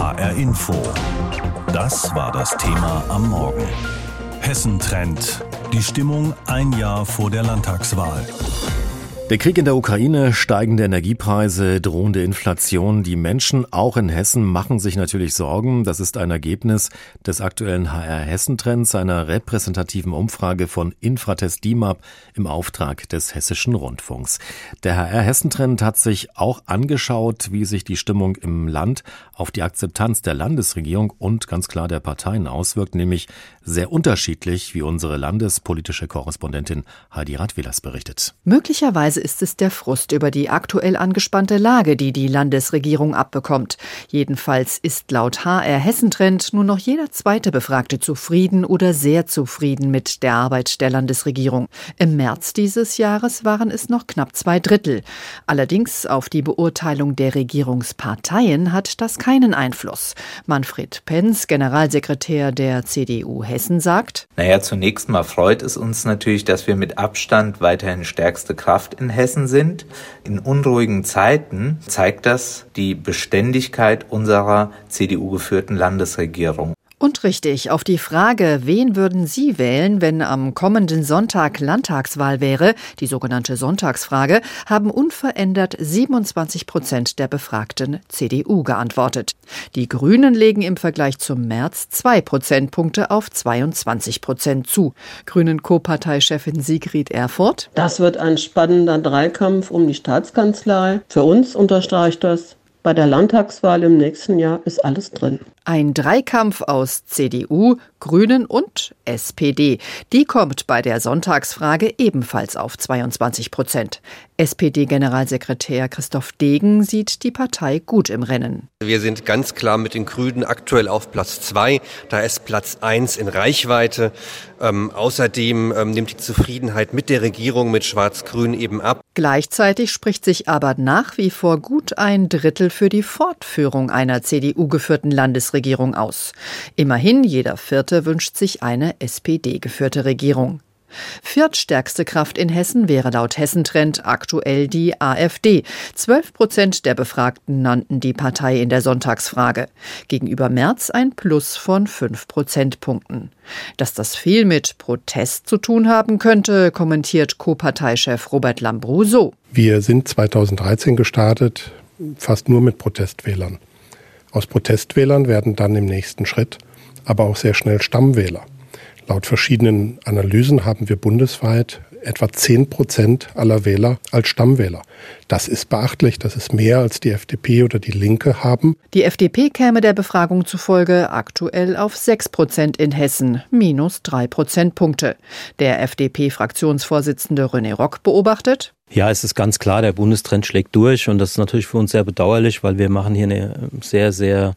HR Info. Das war das Thema am Morgen. Hessen Trend. Die Stimmung ein Jahr vor der Landtagswahl. Der Krieg in der Ukraine, steigende Energiepreise, drohende Inflation. Die Menschen auch in Hessen machen sich natürlich Sorgen. Das ist ein Ergebnis des aktuellen HR Hessen-Trends, einer repräsentativen Umfrage von Infratest DIMAP im Auftrag des Hessischen Rundfunks. Der HR Hessen-Trend hat sich auch angeschaut, wie sich die Stimmung im Land auf die Akzeptanz der Landesregierung und ganz klar der Parteien auswirkt, nämlich sehr unterschiedlich, wie unsere landespolitische Korrespondentin Heidi Radwilas berichtet. Möglicherweise ist es der Frust über die aktuell angespannte Lage, die die Landesregierung abbekommt. Jedenfalls ist laut HR Hessentrend nur noch jeder zweite Befragte zufrieden oder sehr zufrieden mit der Arbeit der Landesregierung. Im März dieses Jahres waren es noch knapp zwei Drittel. Allerdings auf die Beurteilung der Regierungsparteien hat das keinen Einfluss. Manfred Penz, Generalsekretär der CDU Hessen, sagt, Naja, zunächst mal freut es uns natürlich, dass wir mit Abstand weiterhin stärkste Kraft in Hessen sind. In unruhigen Zeiten zeigt das die Beständigkeit unserer CDU geführten Landesregierung. Und richtig, auf die Frage, wen würden Sie wählen, wenn am kommenden Sonntag Landtagswahl wäre, die sogenannte Sonntagsfrage, haben unverändert 27 Prozent der Befragten CDU geantwortet. Die Grünen legen im Vergleich zum März zwei Prozentpunkte auf 22 Prozent zu. Grünen Co-Parteichefin Sigrid Erfurt. Das wird ein spannender Dreikampf um die Staatskanzlei. Für uns unterstreicht das, bei der Landtagswahl im nächsten Jahr ist alles drin. Ein Dreikampf aus CDU, Grünen und SPD. Die kommt bei der Sonntagsfrage ebenfalls auf 22 Prozent. SPD-Generalsekretär Christoph Degen sieht die Partei gut im Rennen. Wir sind ganz klar mit den Grünen aktuell auf Platz zwei. Da ist Platz eins in Reichweite. Ähm, außerdem ähm, nimmt die Zufriedenheit mit der Regierung mit Schwarz-Grün eben ab. Gleichzeitig spricht sich aber nach wie vor gut ein Drittel für die Fortführung einer CDU-geführten Landesregierung aus. Immerhin jeder Vierte wünscht sich eine SPD-geführte Regierung. Viertstärkste Kraft in Hessen wäre laut Hessentrend aktuell die AfD. Zwölf Prozent der Befragten nannten die Partei in der Sonntagsfrage. Gegenüber März ein Plus von fünf Prozentpunkten. Dass das viel mit Protest zu tun haben könnte, kommentiert Co-Parteichef Robert Lambrou so. Wir sind 2013 gestartet, fast nur mit Protestwählern. Aus Protestwählern werden dann im nächsten Schritt aber auch sehr schnell Stammwähler. Laut verschiedenen Analysen haben wir bundesweit etwa 10 Prozent aller Wähler als Stammwähler. Das ist beachtlich, das ist mehr als die FDP oder die Linke haben. Die FDP käme der Befragung zufolge aktuell auf 6 Prozent in Hessen, minus 3 Prozentpunkte. Der FDP-Fraktionsvorsitzende René Rock beobachtet. Ja, es ist ganz klar, der Bundestrend schlägt durch und das ist natürlich für uns sehr bedauerlich, weil wir machen hier eine sehr, sehr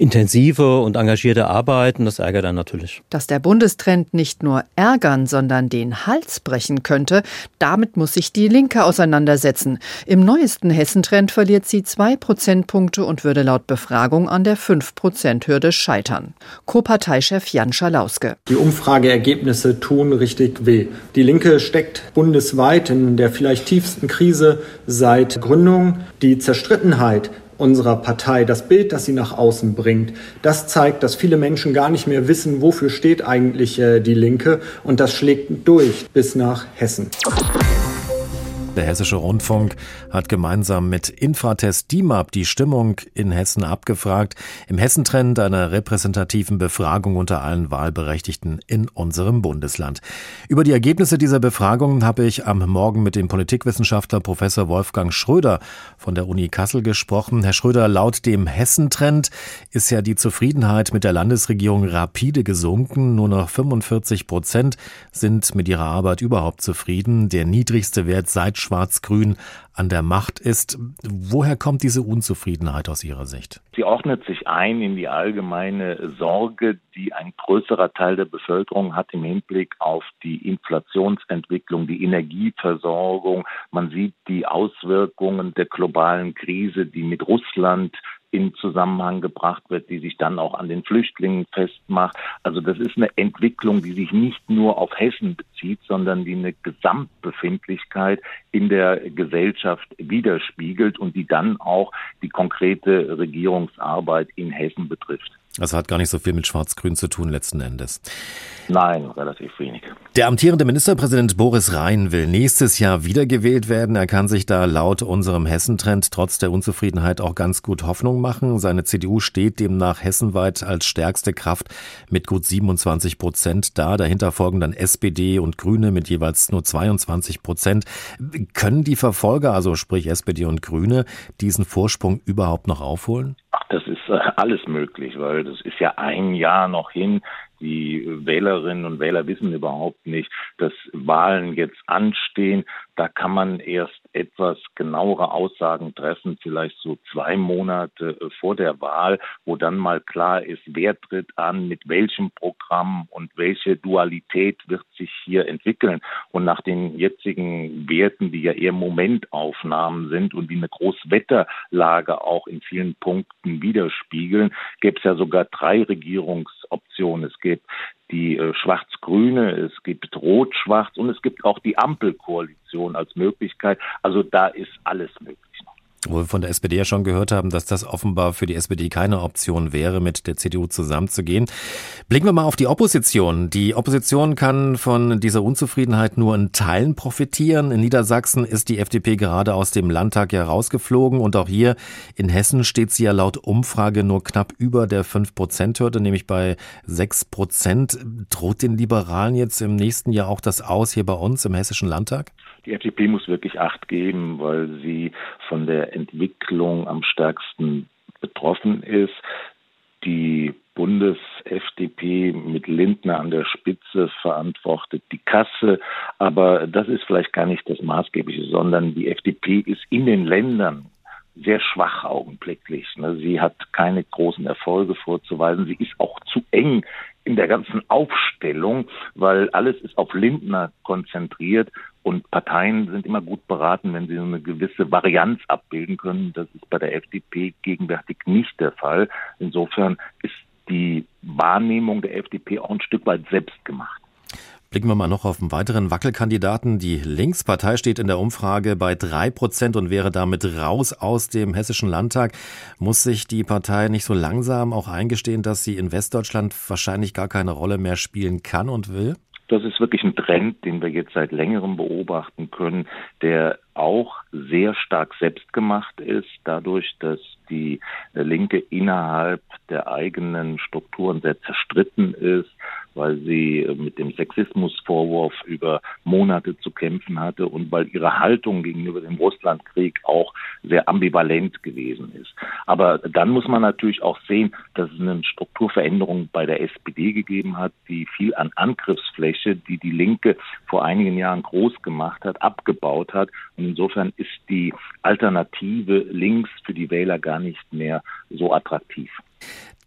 intensive und engagierte Arbeit und das ärgert dann natürlich. Dass der Bundestrend nicht nur ärgern, sondern den Hals brechen könnte, damit muss sich die Linke auseinandersetzen. Im neuesten Hessentrend verliert sie zwei Prozentpunkte und würde laut Befragung an der 5-Prozent-Hürde scheitern. Co-Parteichef Jan Schalauske. Die Umfrageergebnisse tun richtig weh. Die Linke steckt bundesweit in der vielleicht tiefsten Krise seit Gründung. Die Zerstrittenheit unserer Partei, das Bild, das sie nach außen bringt, das zeigt, dass viele Menschen gar nicht mehr wissen, wofür steht eigentlich äh, die Linke und das schlägt durch bis nach Hessen. Der Hessische Rundfunk hat gemeinsam mit Infratest DIMAP die Stimmung in Hessen abgefragt, im Hessentrend einer repräsentativen Befragung unter allen Wahlberechtigten in unserem Bundesland. Über die Ergebnisse dieser Befragung habe ich am Morgen mit dem Politikwissenschaftler Professor Wolfgang Schröder von der Uni Kassel gesprochen. Herr Schröder, laut dem Hessentrend ist ja die Zufriedenheit mit der Landesregierung rapide gesunken. Nur noch 45 Prozent sind mit ihrer Arbeit überhaupt zufrieden. Der niedrigste Wert seit Schwarz-Grün an der Macht ist. Woher kommt diese Unzufriedenheit aus Ihrer Sicht? Sie ordnet sich ein in die allgemeine Sorge, die ein größerer Teil der Bevölkerung hat im Hinblick auf die Inflationsentwicklung, die Energieversorgung. Man sieht die Auswirkungen der globalen Krise, die mit Russland in Zusammenhang gebracht wird, die sich dann auch an den Flüchtlingen festmacht. Also das ist eine Entwicklung, die sich nicht nur auf Hessen bezieht, sondern die eine Gesamtbefindlichkeit in der Gesellschaft widerspiegelt und die dann auch die konkrete Regierungsarbeit in Hessen betrifft. Das hat gar nicht so viel mit Schwarz-Grün zu tun letzten Endes. Nein, relativ wenig. Der amtierende Ministerpräsident Boris Rhein will nächstes Jahr wiedergewählt werden. Er kann sich da laut unserem Hessentrend trotz der Unzufriedenheit auch ganz gut Hoffnung machen. Seine CDU steht demnach hessenweit als stärkste Kraft mit gut 27 Prozent da. Dahinter folgen dann SPD und Grüne mit jeweils nur 22 Prozent. Können die Verfolger, also sprich SPD und Grüne, diesen Vorsprung überhaupt noch aufholen? Ach, alles möglich, weil das ist ja ein Jahr noch hin. Die Wählerinnen und Wähler wissen überhaupt nicht, dass Wahlen jetzt anstehen. Da kann man erst etwas genauere Aussagen treffen, vielleicht so zwei Monate äh, vor der Wahl, wo dann mal klar ist, wer tritt an, mit welchem Programm und welche Dualität wird sich hier entwickeln. Und nach den jetzigen Werten, die ja eher Momentaufnahmen sind und die eine Großwetterlage auch in vielen Punkten widerspiegeln, gäbe es ja sogar drei Regierungsoptionen. Es gibt die äh, Schwarz-Grüne, es gibt Rot-Schwarz und es gibt auch die Ampelkoalition als Möglichkeit. Also da ist alles möglich wo wir von der SPD ja schon gehört haben, dass das offenbar für die SPD keine Option wäre, mit der CDU zusammenzugehen. Blicken wir mal auf die Opposition. Die Opposition kann von dieser Unzufriedenheit nur in Teilen profitieren. In Niedersachsen ist die FDP gerade aus dem Landtag ja rausgeflogen und auch hier in Hessen steht sie ja laut Umfrage nur knapp über der 5-Prozent-Hürde, nämlich bei 6 Prozent. Droht den Liberalen jetzt im nächsten Jahr auch das aus hier bei uns im Hessischen Landtag? Die FDP muss wirklich Acht geben, weil sie von der Entwicklung am stärksten betroffen ist. Die Bundes-FDP mit Lindner an der Spitze verantwortet die Kasse. Aber das ist vielleicht gar nicht das Maßgebliche, sondern die FDP ist in den Ländern sehr schwach augenblicklich. Ne? Sie hat keine großen Erfolge vorzuweisen. Sie ist auch zu eng in der ganzen Aufstellung, weil alles ist auf Lindner konzentriert und Parteien sind immer gut beraten, wenn sie eine gewisse Varianz abbilden können. Das ist bei der FDP gegenwärtig nicht der Fall. Insofern ist die Wahrnehmung der FDP auch ein Stück weit selbst gemacht. Blicken wir mal noch auf einen weiteren Wackelkandidaten. Die Linkspartei steht in der Umfrage bei drei Prozent und wäre damit raus aus dem Hessischen Landtag. Muss sich die Partei nicht so langsam auch eingestehen, dass sie in Westdeutschland wahrscheinlich gar keine Rolle mehr spielen kann und will? Das ist wirklich ein Trend, den wir jetzt seit längerem beobachten können, der auch sehr stark selbstgemacht ist, dadurch, dass die Linke innerhalb der eigenen Strukturen sehr zerstritten ist, weil sie mit dem Sexismusvorwurf über Monate zu kämpfen hatte und weil ihre Haltung gegenüber dem Russlandkrieg auch sehr ambivalent gewesen ist. Aber dann muss man natürlich auch sehen, dass es eine Strukturveränderung bei der SPD gegeben hat, die viel an Angriffsfläche, die die Linke vor einigen Jahren groß gemacht hat, abgebaut hat. Und insofern ist die Alternative links für die Wähler gar nicht mehr so attraktiv.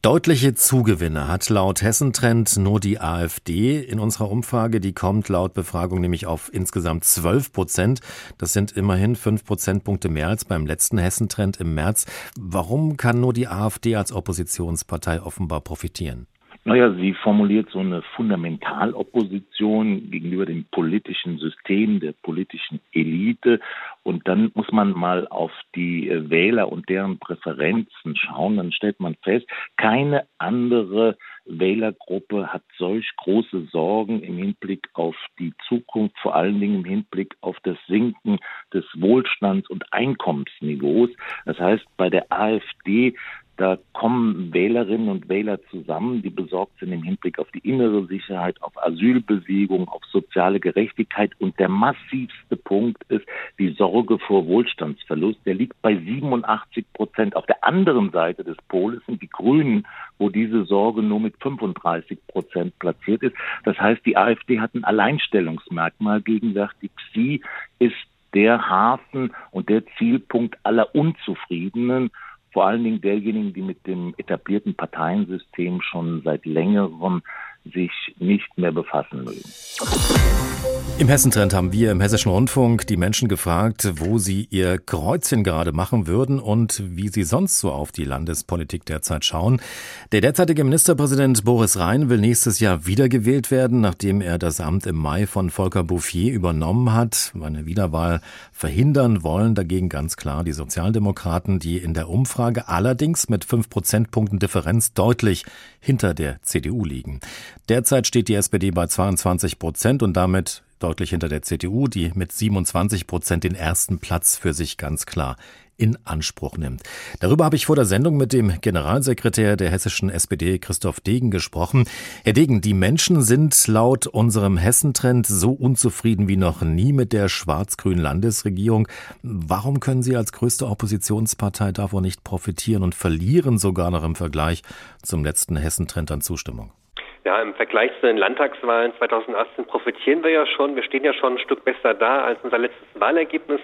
Deutliche Zugewinne hat laut Hessentrend nur die AfD in unserer Umfrage. Die kommt laut Befragung nämlich auf insgesamt 12 Prozent. Das sind immerhin fünf Prozentpunkte mehr als beim letzten Hessentrend im März. Warum kann nur die AfD als Oppositionspartei offenbar profitieren? Naja, sie formuliert so eine Fundamentalopposition gegenüber dem politischen System, der politischen Elite. Und dann muss man mal auf die Wähler und deren Präferenzen schauen. Dann stellt man fest, keine andere Wählergruppe hat solch große Sorgen im Hinblick auf die Zukunft, vor allen Dingen im Hinblick auf das Sinken des Wohlstands und Einkommensniveaus. Das heißt, bei der AfD da kommen Wählerinnen und Wähler zusammen, die besorgt sind im Hinblick auf die innere Sicherheit, auf Asylbewegung, auf soziale Gerechtigkeit. Und der massivste Punkt ist die Sorge vor Wohlstandsverlust. Der liegt bei 87 Prozent. Auf der anderen Seite des Poles sind die Grünen, wo diese Sorge nur mit 35 Prozent platziert ist. Das heißt, die AfD hat ein Alleinstellungsmerkmal gegenwärtig. Sie ist der Hafen und der Zielpunkt aller Unzufriedenen vor allen Dingen derjenigen, die mit dem etablierten Parteiensystem schon seit längerem sich nicht mehr befassen mögen. Im Hessentrend haben wir im Hessischen Rundfunk die Menschen gefragt, wo sie ihr Kreuzchen gerade machen würden und wie sie sonst so auf die Landespolitik derzeit schauen. Der derzeitige Ministerpräsident Boris Rhein will nächstes Jahr wiedergewählt werden, nachdem er das Amt im Mai von Volker Bouffier übernommen hat. Eine Wiederwahl verhindern wollen dagegen ganz klar die Sozialdemokraten, die in der Umfrage allerdings mit fünf Prozentpunkten Differenz deutlich hinter der CDU liegen. Derzeit steht die SPD bei 22 Prozent und damit deutlich hinter der CDU, die mit 27 Prozent den ersten Platz für sich ganz klar in Anspruch nimmt. Darüber habe ich vor der Sendung mit dem Generalsekretär der hessischen SPD, Christoph Degen, gesprochen. Herr Degen, die Menschen sind laut unserem Hessentrend so unzufrieden wie noch nie mit der schwarz-grünen Landesregierung. Warum können Sie als größte Oppositionspartei davon nicht profitieren und verlieren sogar noch im Vergleich zum letzten Hessentrend an Zustimmung? Ja, im Vergleich zu den Landtagswahlen 2018 profitieren wir ja schon. Wir stehen ja schon ein Stück besser da als unser letztes Wahlergebnis.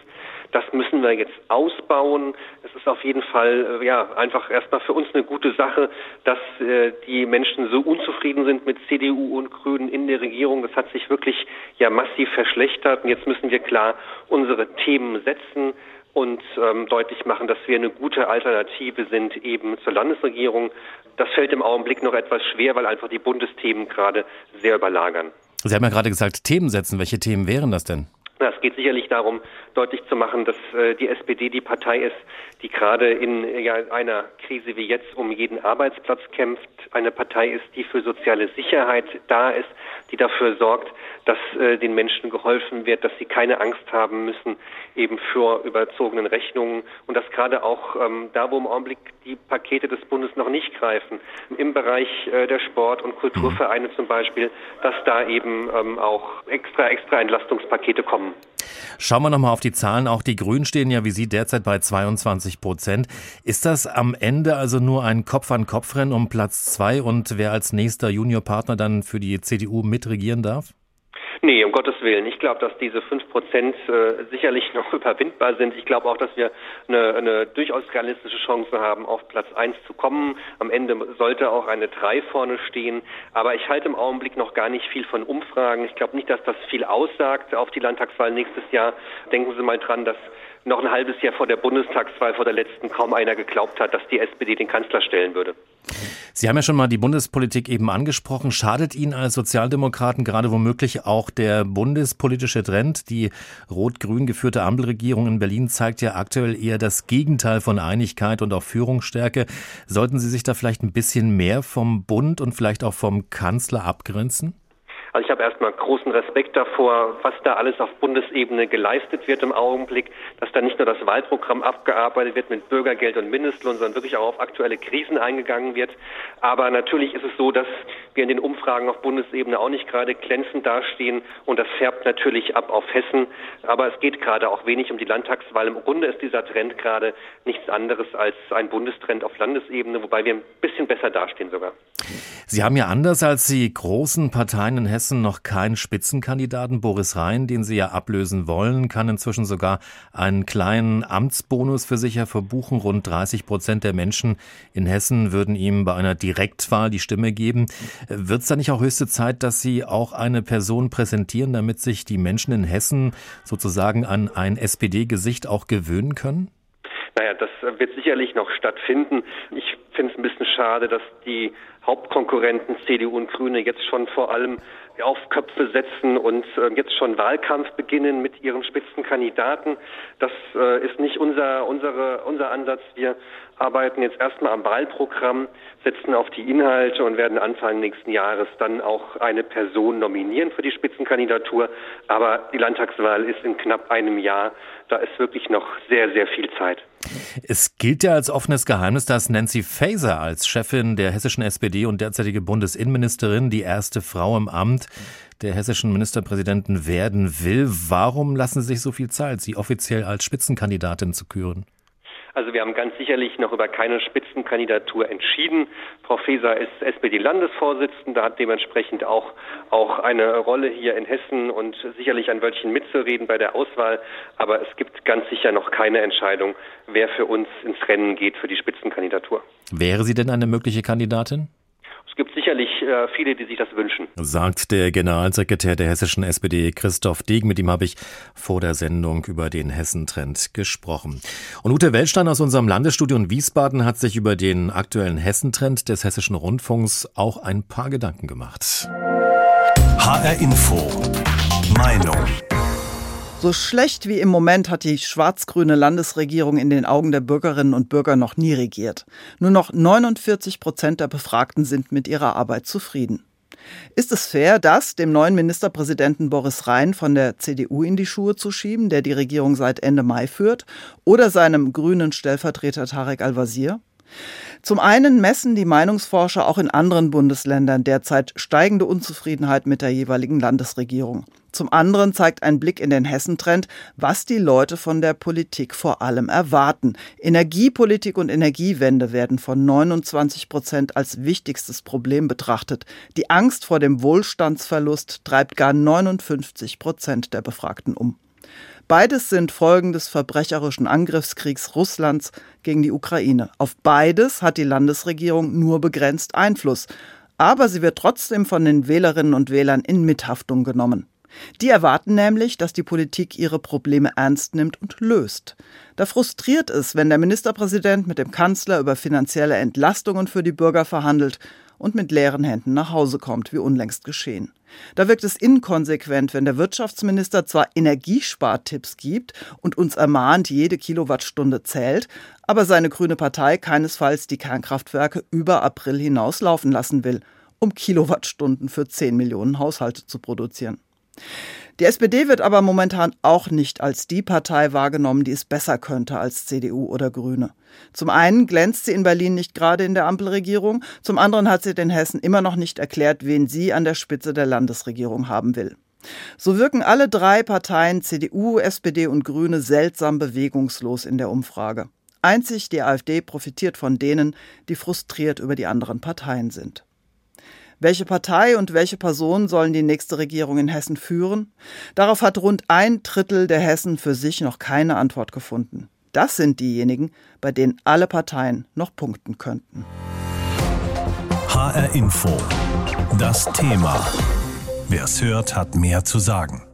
Das müssen wir jetzt ausbauen. Es ist auf jeden Fall äh, ja einfach erstmal für uns eine gute Sache, dass äh, die Menschen so unzufrieden sind mit CDU und Grünen in der Regierung. Das hat sich wirklich ja massiv verschlechtert. Und jetzt müssen wir klar unsere Themen setzen und ähm, deutlich machen, dass wir eine gute Alternative sind eben zur Landesregierung. Das fällt im Augenblick noch etwas schwer, weil einfach die Bundesthemen gerade sehr überlagern. Sie haben ja gerade gesagt, Themen setzen. Welche Themen wären das denn? Es geht sicherlich darum, deutlich zu machen, dass äh, die SPD die Partei ist, die gerade in einer Krise wie jetzt um jeden Arbeitsplatz kämpft, eine Partei ist, die für soziale Sicherheit da ist, die dafür sorgt, dass äh, den Menschen geholfen wird, dass sie keine Angst haben müssen eben für überzogenen Rechnungen und dass gerade auch ähm, da, wo im Augenblick die Pakete des Bundes noch nicht greifen, im Bereich äh, der Sport- und Kulturvereine zum Beispiel, dass da eben ähm, auch extra, extra Entlastungspakete kommen. Schauen wir nochmal auf die Zahlen. Auch die Grünen stehen ja wie Sie derzeit bei 22 Prozent. Ist das am Ende also nur ein Kopf-an-Kopf-Rennen um Platz zwei und wer als nächster Juniorpartner dann für die CDU mitregieren darf? Nee, um Gottes Willen. Ich glaube, dass diese fünf Prozent äh, sicherlich noch überwindbar sind. Ich glaube auch, dass wir eine, eine durchaus realistische Chance haben, auf Platz eins zu kommen. Am Ende sollte auch eine drei vorne stehen. Aber ich halte im Augenblick noch gar nicht viel von Umfragen. Ich glaube nicht, dass das viel aussagt auf die Landtagswahl nächstes Jahr. Denken Sie mal dran, dass noch ein halbes Jahr vor der Bundestagswahl, vor der letzten, kaum einer geglaubt hat, dass die SPD den Kanzler stellen würde. Sie haben ja schon mal die Bundespolitik eben angesprochen. Schadet Ihnen als Sozialdemokraten gerade womöglich auch der bundespolitische Trend? Die rot-grün geführte Ampelregierung in Berlin zeigt ja aktuell eher das Gegenteil von Einigkeit und auch Führungsstärke. Sollten Sie sich da vielleicht ein bisschen mehr vom Bund und vielleicht auch vom Kanzler abgrenzen? Also ich habe erstmal großen Respekt davor, was da alles auf Bundesebene geleistet wird im Augenblick, dass da nicht nur das Wahlprogramm abgearbeitet wird mit Bürgergeld und Mindestlohn, sondern wirklich auch auf aktuelle Krisen eingegangen wird. Aber natürlich ist es so, dass wir in den Umfragen auf Bundesebene auch nicht gerade glänzend dastehen und das färbt natürlich ab auf Hessen. Aber es geht gerade auch wenig um die Landtagswahl. Im Grunde ist dieser Trend gerade nichts anderes als ein Bundestrend auf Landesebene, wobei wir ein bisschen besser dastehen sogar. Sie haben ja anders als die großen Parteien in Hessen noch keinen Spitzenkandidaten. Boris Rhein, den Sie ja ablösen wollen, kann inzwischen sogar einen kleinen Amtsbonus für sich verbuchen. Rund 30 Prozent der Menschen in Hessen würden ihm bei einer Direktwahl die Stimme geben. Wird es da nicht auch höchste Zeit, dass Sie auch eine Person präsentieren, damit sich die Menschen in Hessen sozusagen an ein SPD-Gesicht auch gewöhnen können? Naja, das wird sicherlich noch stattfinden. Ich finde es ein bisschen schade, dass die Hauptkonkurrenten CDU und Grüne jetzt schon vor allem auf Köpfe setzen und äh, jetzt schon Wahlkampf beginnen mit ihren Spitzenkandidaten. Das äh, ist nicht unser, unsere, unser Ansatz. Wir arbeiten jetzt erstmal am Wahlprogramm, setzen auf die Inhalte und werden Anfang nächsten Jahres dann auch eine Person nominieren für die Spitzenkandidatur. Aber die Landtagswahl ist in knapp einem Jahr. Da ist wirklich noch sehr, sehr viel Zeit. Es gilt ja als offenes Geheimnis, dass Nancy Faeser als Chefin der hessischen SPD und derzeitige Bundesinnenministerin die erste Frau im Amt der hessischen Ministerpräsidenten werden will. Warum lassen Sie sich so viel Zeit, sie offiziell als Spitzenkandidatin zu küren? Also wir haben ganz sicherlich noch über keine Spitzenkandidatur entschieden. Frau Faeser ist SPD-Landesvorsitzende, hat dementsprechend auch, auch eine Rolle hier in Hessen und sicherlich ein Wörtchen mitzureden bei der Auswahl. Aber es gibt ganz sicher noch keine Entscheidung, wer für uns ins Rennen geht für die Spitzenkandidatur. Wäre sie denn eine mögliche Kandidatin? Es gibt sicherlich äh, viele, die sich das wünschen. Sagt der Generalsekretär der hessischen SPD Christoph Degen. Mit ihm habe ich vor der Sendung über den Hessentrend gesprochen. Und Ute Welstein aus unserem Landesstudio in Wiesbaden hat sich über den aktuellen Hessentrend des hessischen Rundfunks auch ein paar Gedanken gemacht. HR Info. Meinung. So schlecht wie im Moment hat die schwarz-grüne Landesregierung in den Augen der Bürgerinnen und Bürger noch nie regiert. Nur noch 49 Prozent der Befragten sind mit ihrer Arbeit zufrieden. Ist es fair, das dem neuen Ministerpräsidenten Boris Rhein von der CDU in die Schuhe zu schieben, der die Regierung seit Ende Mai führt, oder seinem grünen Stellvertreter Tarek Al-Wazir? Zum einen messen die Meinungsforscher auch in anderen Bundesländern derzeit steigende Unzufriedenheit mit der jeweiligen Landesregierung. Zum anderen zeigt ein Blick in den Hessentrend, was die Leute von der Politik vor allem erwarten. Energiepolitik und Energiewende werden von 29 Prozent als wichtigstes Problem betrachtet. Die Angst vor dem Wohlstandsverlust treibt gar 59 Prozent der Befragten um. Beides sind Folgen des verbrecherischen Angriffskriegs Russlands gegen die Ukraine. Auf beides hat die Landesregierung nur begrenzt Einfluss. Aber sie wird trotzdem von den Wählerinnen und Wählern in Mithaftung genommen. Die erwarten nämlich, dass die Politik ihre Probleme ernst nimmt und löst. Da frustriert es, wenn der Ministerpräsident mit dem Kanzler über finanzielle Entlastungen für die Bürger verhandelt und mit leeren Händen nach Hause kommt, wie unlängst geschehen. Da wirkt es inkonsequent, wenn der Wirtschaftsminister zwar Energiespartipps gibt und uns ermahnt, jede Kilowattstunde zählt, aber seine grüne Partei keinesfalls die Kernkraftwerke über April hinaus laufen lassen will, um Kilowattstunden für 10 Millionen Haushalte zu produzieren. Die SPD wird aber momentan auch nicht als die Partei wahrgenommen, die es besser könnte als CDU oder Grüne. Zum einen glänzt sie in Berlin nicht gerade in der Ampelregierung, zum anderen hat sie den Hessen immer noch nicht erklärt, wen sie an der Spitze der Landesregierung haben will. So wirken alle drei Parteien CDU, SPD und Grüne seltsam bewegungslos in der Umfrage. Einzig die AfD profitiert von denen, die frustriert über die anderen Parteien sind. Welche Partei und welche Person sollen die nächste Regierung in Hessen führen? Darauf hat rund ein Drittel der Hessen für sich noch keine Antwort gefunden. Das sind diejenigen, bei denen alle Parteien noch punkten könnten. HR Info. Das Thema. Wer es hört, hat mehr zu sagen.